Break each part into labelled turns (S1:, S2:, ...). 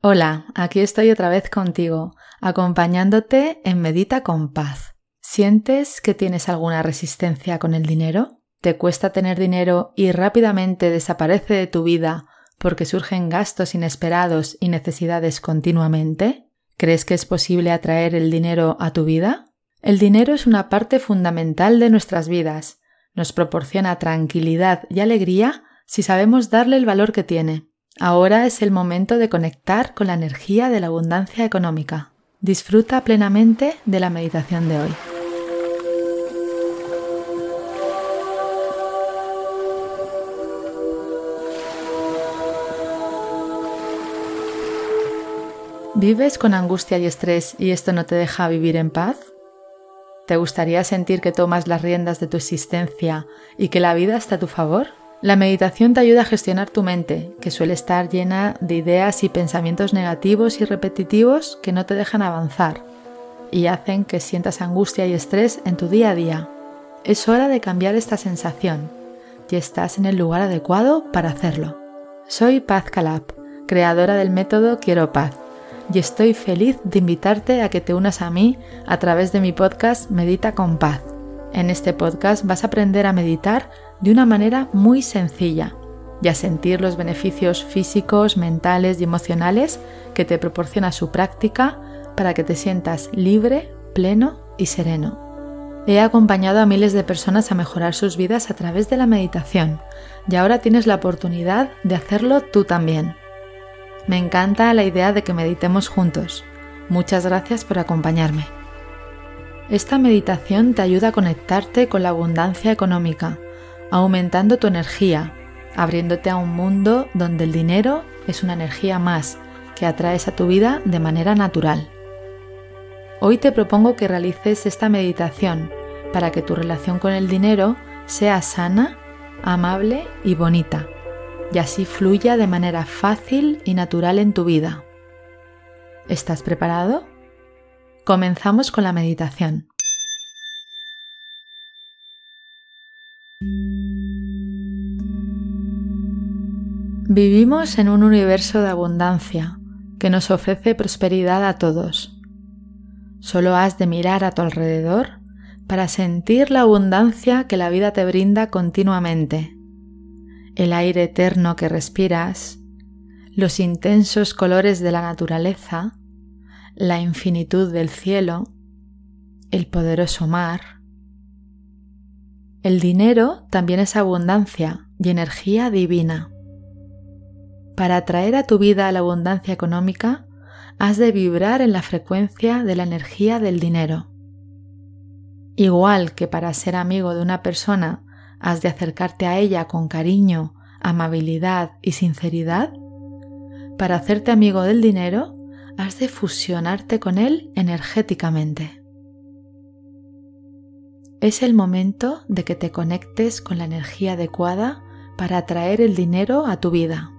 S1: Hola, aquí estoy otra vez contigo, acompañándote en Medita con Paz. ¿Sientes que tienes alguna resistencia con el dinero? ¿Te cuesta tener dinero y rápidamente desaparece de tu vida porque surgen gastos inesperados y necesidades continuamente? ¿Crees que es posible atraer el dinero a tu vida? El dinero es una parte fundamental de nuestras vidas. Nos proporciona tranquilidad y alegría si sabemos darle el valor que tiene. Ahora es el momento de conectar con la energía de la abundancia económica. Disfruta plenamente de la meditación de hoy. ¿Vives con angustia y estrés y esto no te deja vivir en paz? ¿Te gustaría sentir que tomas las riendas de tu existencia y que la vida está a tu favor? La meditación te ayuda a gestionar tu mente, que suele estar llena de ideas y pensamientos negativos y repetitivos que no te dejan avanzar y hacen que sientas angustia y estrés en tu día a día. Es hora de cambiar esta sensación y estás en el lugar adecuado para hacerlo. Soy Paz Calab, creadora del método Quiero Paz, y estoy feliz de invitarte a que te unas a mí a través de mi podcast Medita con Paz. En este podcast vas a aprender a meditar de una manera muy sencilla y a sentir los beneficios físicos, mentales y emocionales que te proporciona su práctica para que te sientas libre, pleno y sereno. He acompañado a miles de personas a mejorar sus vidas a través de la meditación y ahora tienes la oportunidad de hacerlo tú también. Me encanta la idea de que meditemos juntos. Muchas gracias por acompañarme. Esta meditación te ayuda a conectarte con la abundancia económica aumentando tu energía, abriéndote a un mundo donde el dinero es una energía más que atraes a tu vida de manera natural. Hoy te propongo que realices esta meditación para que tu relación con el dinero sea sana, amable y bonita, y así fluya de manera fácil y natural en tu vida. ¿Estás preparado? Comenzamos con la meditación. Vivimos en un universo de abundancia que nos ofrece prosperidad a todos. Solo has de mirar a tu alrededor para sentir la abundancia que la vida te brinda continuamente, el aire eterno que respiras, los intensos colores de la naturaleza, la infinitud del cielo, el poderoso mar. El dinero también es abundancia y energía divina. Para atraer a tu vida la abundancia económica, has de vibrar en la frecuencia de la energía del dinero. Igual que para ser amigo de una persona has de acercarte a ella con cariño, amabilidad y sinceridad, para hacerte amigo del dinero has de fusionarte con él energéticamente. Es el momento de que te conectes con la energía adecuada para atraer el dinero a tu vida.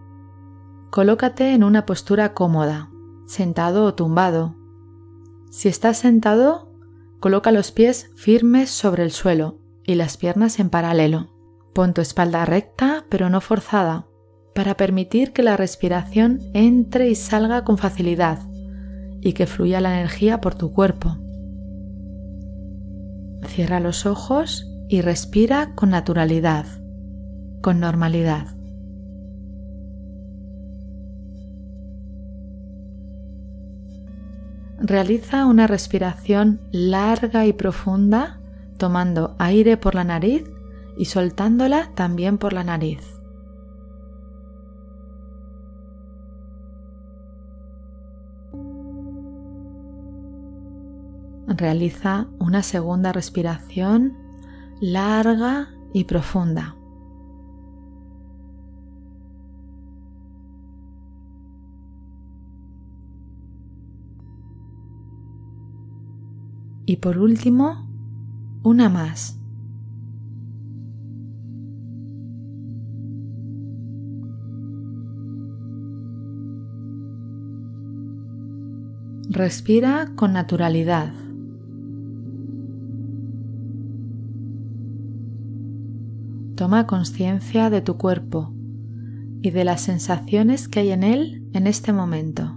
S1: Colócate en una postura cómoda, sentado o tumbado. Si estás sentado, coloca los pies firmes sobre el suelo y las piernas en paralelo. Pon tu espalda recta pero no forzada, para permitir que la respiración entre y salga con facilidad y que fluya la energía por tu cuerpo. Cierra los ojos y respira con naturalidad, con normalidad. Realiza una respiración larga y profunda, tomando aire por la nariz y soltándola también por la nariz. Realiza una segunda respiración larga y profunda. Y por último, una más. Respira con naturalidad. Toma conciencia de tu cuerpo y de las sensaciones que hay en él en este momento.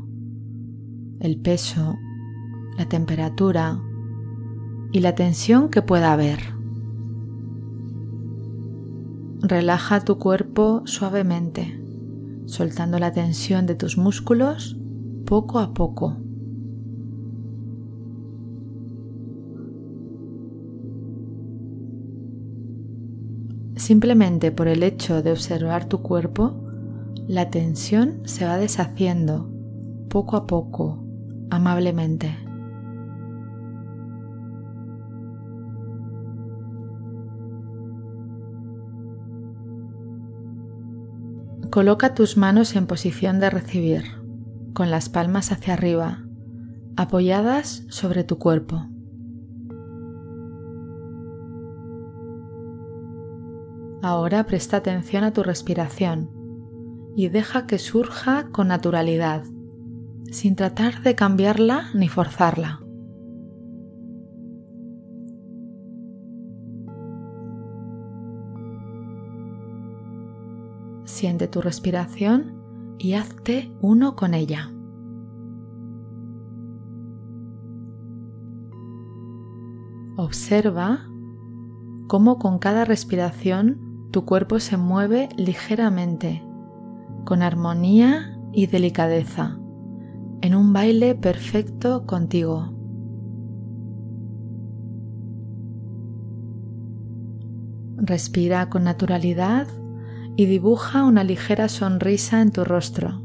S1: el peso, la temperatura y la tensión que pueda haber. Relaja tu cuerpo suavemente, soltando la tensión de tus músculos poco a poco. Simplemente por el hecho de observar tu cuerpo, la tensión se va deshaciendo poco a poco, amablemente. Coloca tus manos en posición de recibir, con las palmas hacia arriba, apoyadas sobre tu cuerpo. Ahora presta atención a tu respiración y deja que surja con naturalidad, sin tratar de cambiarla ni forzarla. Siente tu respiración y hazte uno con ella. Observa cómo con cada respiración tu cuerpo se mueve ligeramente, con armonía y delicadeza, en un baile perfecto contigo. Respira con naturalidad y dibuja una ligera sonrisa en tu rostro.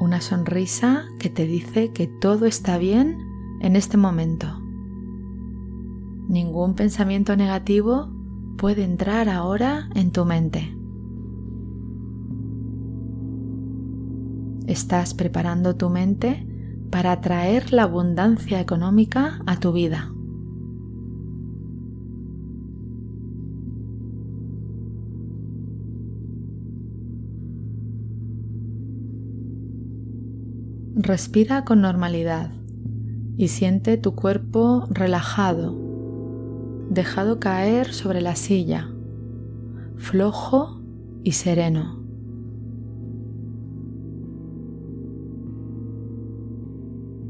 S1: Una sonrisa que te dice que todo está bien en este momento. Ningún pensamiento negativo puede entrar ahora en tu mente. Estás preparando tu mente para atraer la abundancia económica a tu vida. Respira con normalidad y siente tu cuerpo relajado, dejado caer sobre la silla, flojo y sereno.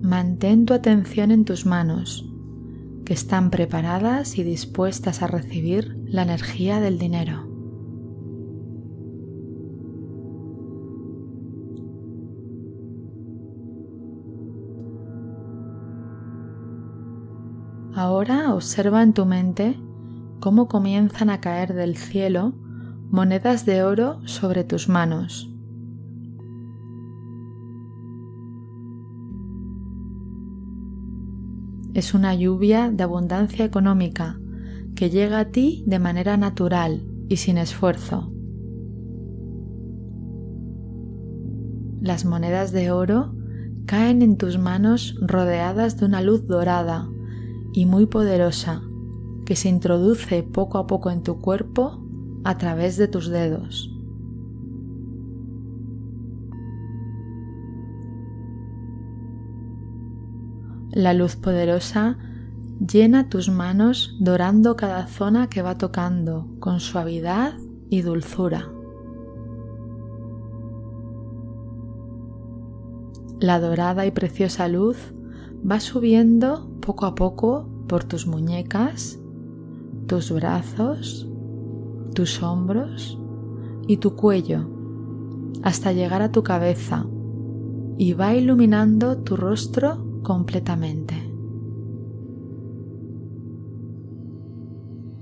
S1: Mantén tu atención en tus manos, que están preparadas y dispuestas a recibir la energía del dinero. Ahora observa en tu mente cómo comienzan a caer del cielo monedas de oro sobre tus manos. Es una lluvia de abundancia económica que llega a ti de manera natural y sin esfuerzo. Las monedas de oro caen en tus manos rodeadas de una luz dorada y muy poderosa que se introduce poco a poco en tu cuerpo a través de tus dedos. La luz poderosa llena tus manos dorando cada zona que va tocando con suavidad y dulzura. La dorada y preciosa luz va subiendo poco a poco por tus muñecas, tus brazos, tus hombros y tu cuello hasta llegar a tu cabeza y va iluminando tu rostro completamente.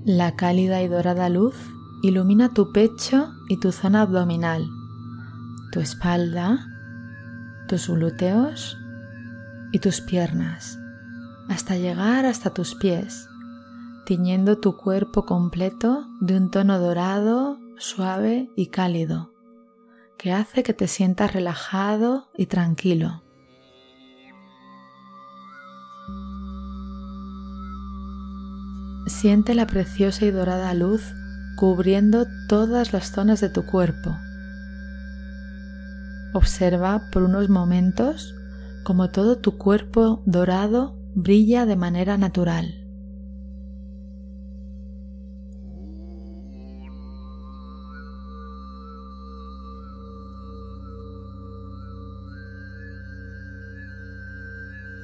S1: La cálida y dorada luz ilumina tu pecho y tu zona abdominal, tu espalda, tus glúteos y tus piernas, hasta llegar hasta tus pies, tiñendo tu cuerpo completo de un tono dorado, suave y cálido, que hace que te sientas relajado y tranquilo. Siente la preciosa y dorada luz cubriendo todas las zonas de tu cuerpo. Observa por unos momentos como todo tu cuerpo dorado brilla de manera natural.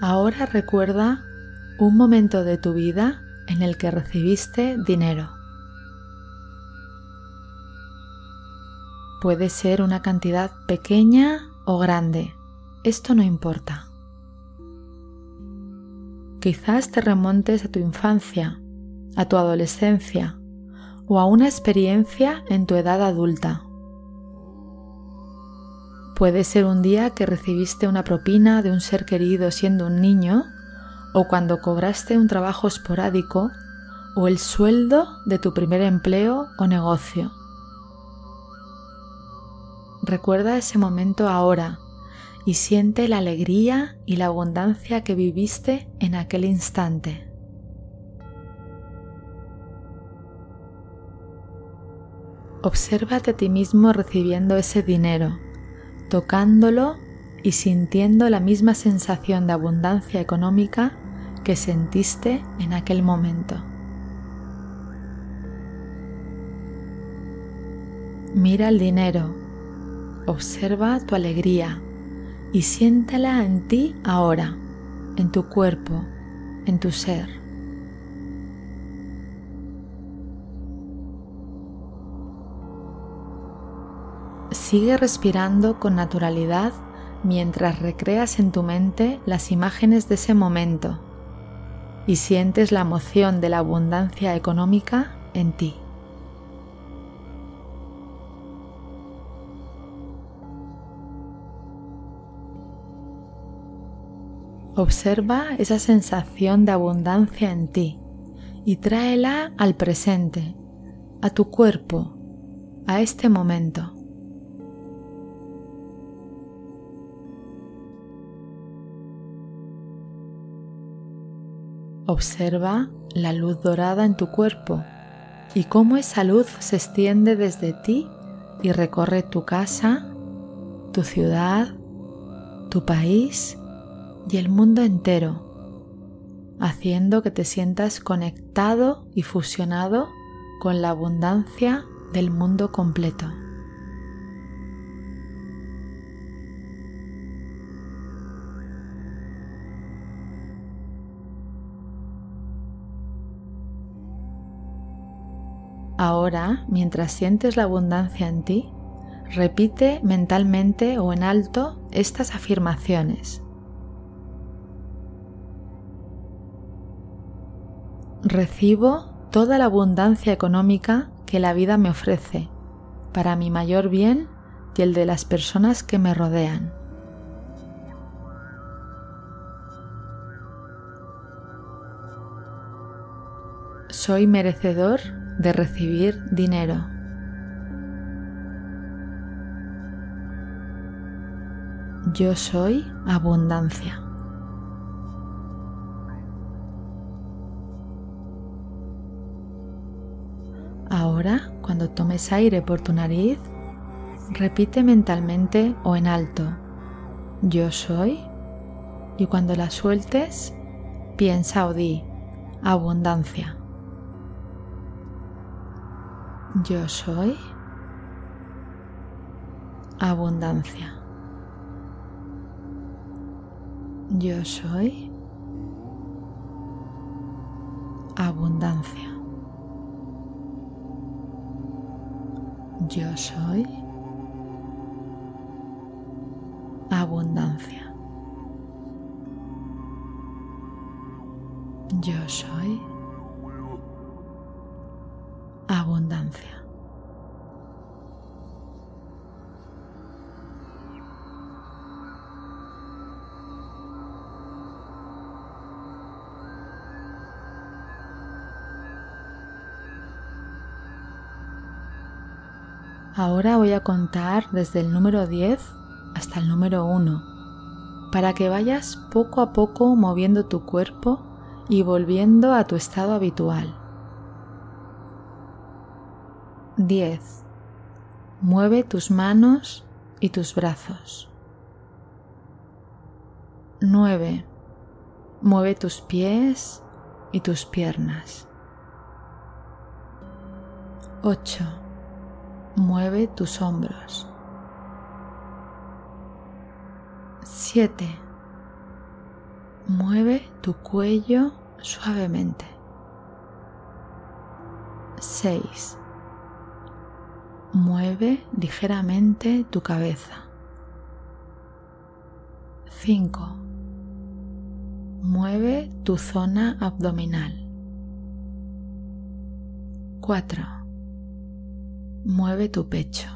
S1: Ahora recuerda un momento de tu vida en el que recibiste dinero. Puede ser una cantidad pequeña o grande, esto no importa. Quizás te remontes a tu infancia, a tu adolescencia o a una experiencia en tu edad adulta. Puede ser un día que recibiste una propina de un ser querido siendo un niño o cuando cobraste un trabajo esporádico o el sueldo de tu primer empleo o negocio. Recuerda ese momento ahora y siente la alegría y la abundancia que viviste en aquel instante. Obsérvate a ti mismo recibiendo ese dinero, tocándolo y sintiendo la misma sensación de abundancia económica que sentiste en aquel momento. Mira el dinero, observa tu alegría y siéntela en ti ahora, en tu cuerpo, en tu ser. Sigue respirando con naturalidad mientras recreas en tu mente las imágenes de ese momento y sientes la emoción de la abundancia económica en ti. Observa esa sensación de abundancia en ti y tráela al presente, a tu cuerpo, a este momento. Observa la luz dorada en tu cuerpo y cómo esa luz se extiende desde ti y recorre tu casa, tu ciudad, tu país y el mundo entero, haciendo que te sientas conectado y fusionado con la abundancia del mundo completo. Ahora, mientras sientes la abundancia en ti, repite mentalmente o en alto estas afirmaciones. Recibo toda la abundancia económica que la vida me ofrece para mi mayor bien y el de las personas que me rodean. Soy merecedor de recibir dinero. Yo soy abundancia. Cuando tomes aire por tu nariz, repite mentalmente o en alto, yo soy, y cuando la sueltes, piensa o di, abundancia. Yo soy abundancia. Yo soy abundancia. Yo soy abundancia. Yo soy abundancia. Ahora voy a contar desde el número 10 hasta el número 1 para que vayas poco a poco moviendo tu cuerpo y volviendo a tu estado habitual. 10. Mueve tus manos y tus brazos. 9. Mueve tus pies y tus piernas. 8. Mueve tus hombros. 7. Mueve tu cuello suavemente. 6. Mueve ligeramente tu cabeza. 5. Mueve tu zona abdominal. 4. Mueve tu pecho.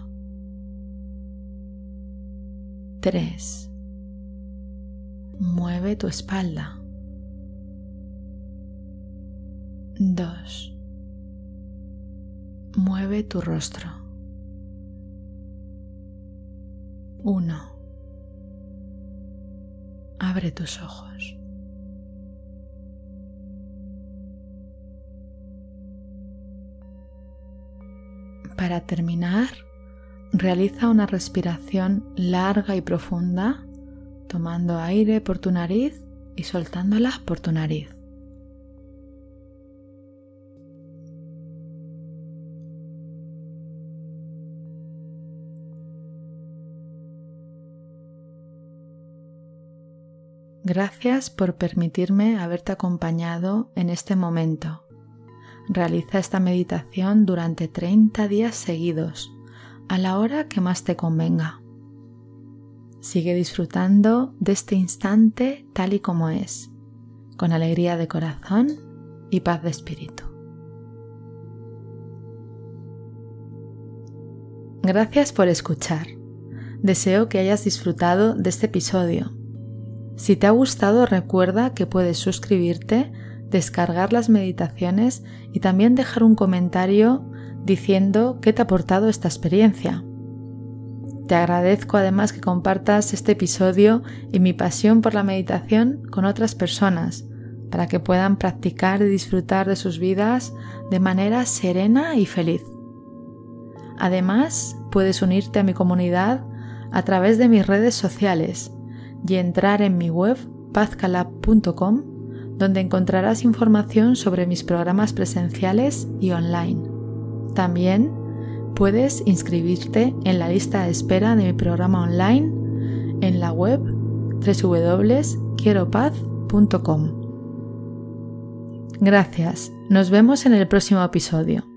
S1: 3. Mueve tu espalda. 2. Mueve tu rostro. 1. Abre tus ojos. Para terminar, realiza una respiración larga y profunda, tomando aire por tu nariz y soltándola por tu nariz. Gracias por permitirme haberte acompañado en este momento. Realiza esta meditación durante 30 días seguidos, a la hora que más te convenga. Sigue disfrutando de este instante tal y como es, con alegría de corazón y paz de espíritu. Gracias por escuchar. Deseo que hayas disfrutado de este episodio si te ha gustado, recuerda que puedes suscribirte, descargar las meditaciones y también dejar un comentario diciendo qué te ha aportado esta experiencia. Te agradezco además que compartas este episodio y mi pasión por la meditación con otras personas para que puedan practicar y disfrutar de sus vidas de manera serena y feliz. Además, puedes unirte a mi comunidad a través de mis redes sociales y entrar en mi web pazcalab.com donde encontrarás información sobre mis programas presenciales y online. También puedes inscribirte en la lista de espera de mi programa online en la web www.quieropaz.com. Gracias, nos vemos en el próximo episodio.